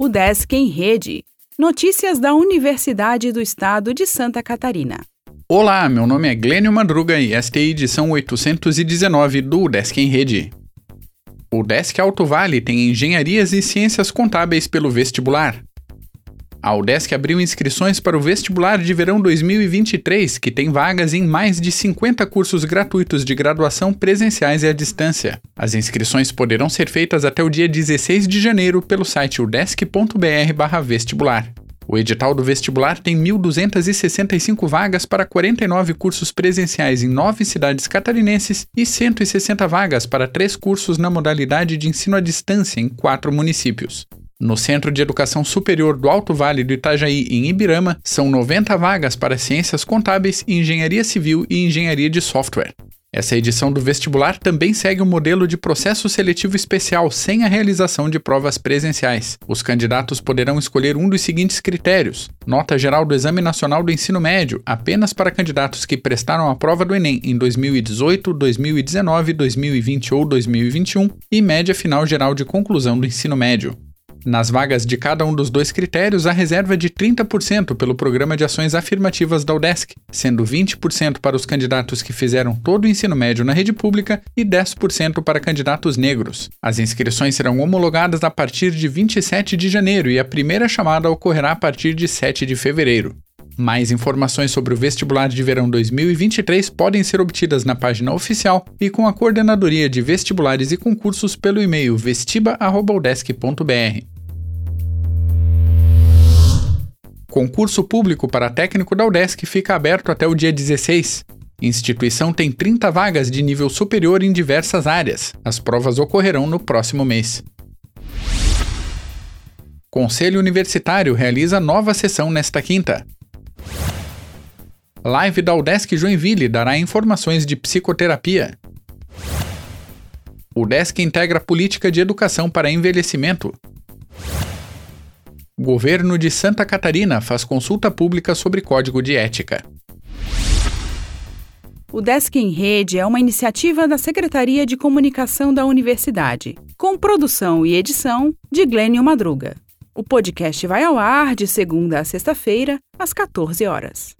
O Desk em Rede. Notícias da Universidade do Estado de Santa Catarina. Olá, meu nome é Glênio Madruga e esta é a edição 819 do Desk em Rede. O Desk Alto Vale tem engenharias e ciências contábeis pelo vestibular. A UDESC abriu inscrições para o vestibular de verão 2023, que tem vagas em mais de 50 cursos gratuitos de graduação presenciais e à distância. As inscrições poderão ser feitas até o dia 16 de janeiro pelo site udesc.br/vestibular. O edital do vestibular tem 1.265 vagas para 49 cursos presenciais em nove cidades catarinenses e 160 vagas para três cursos na modalidade de ensino à distância em quatro municípios. No Centro de Educação Superior do Alto Vale do Itajaí, em Ibirama, são 90 vagas para Ciências Contábeis, Engenharia Civil e Engenharia de Software. Essa edição do vestibular também segue o um modelo de processo seletivo especial sem a realização de provas presenciais. Os candidatos poderão escolher um dos seguintes critérios: nota geral do Exame Nacional do Ensino Médio, apenas para candidatos que prestaram a prova do Enem em 2018, 2019, 2020 ou 2021, e média final geral de conclusão do ensino médio. Nas vagas de cada um dos dois critérios, a reserva é de 30% pelo Programa de Ações Afirmativas da UDESC, sendo 20% para os candidatos que fizeram todo o ensino médio na rede pública e 10% para candidatos negros. As inscrições serão homologadas a partir de 27 de janeiro e a primeira chamada ocorrerá a partir de 7 de fevereiro. Mais informações sobre o vestibular de verão 2023 podem ser obtidas na página oficial e com a coordenadoria de vestibulares e concursos pelo e-mail vestiba@udesc.br. Concurso público para técnico da UDESC fica aberto até o dia 16. Instituição tem 30 vagas de nível superior em diversas áreas. As provas ocorrerão no próximo mês. Conselho Universitário realiza nova sessão nesta quinta. Live da UDESC Joinville dará informações de psicoterapia. UDESC integra política de educação para envelhecimento. Governo de Santa Catarina faz consulta pública sobre código de ética. O Desk em Rede é uma iniciativa da Secretaria de Comunicação da Universidade, com produção e edição de Glênio Madruga. O podcast vai ao ar de segunda a sexta-feira, às 14 horas.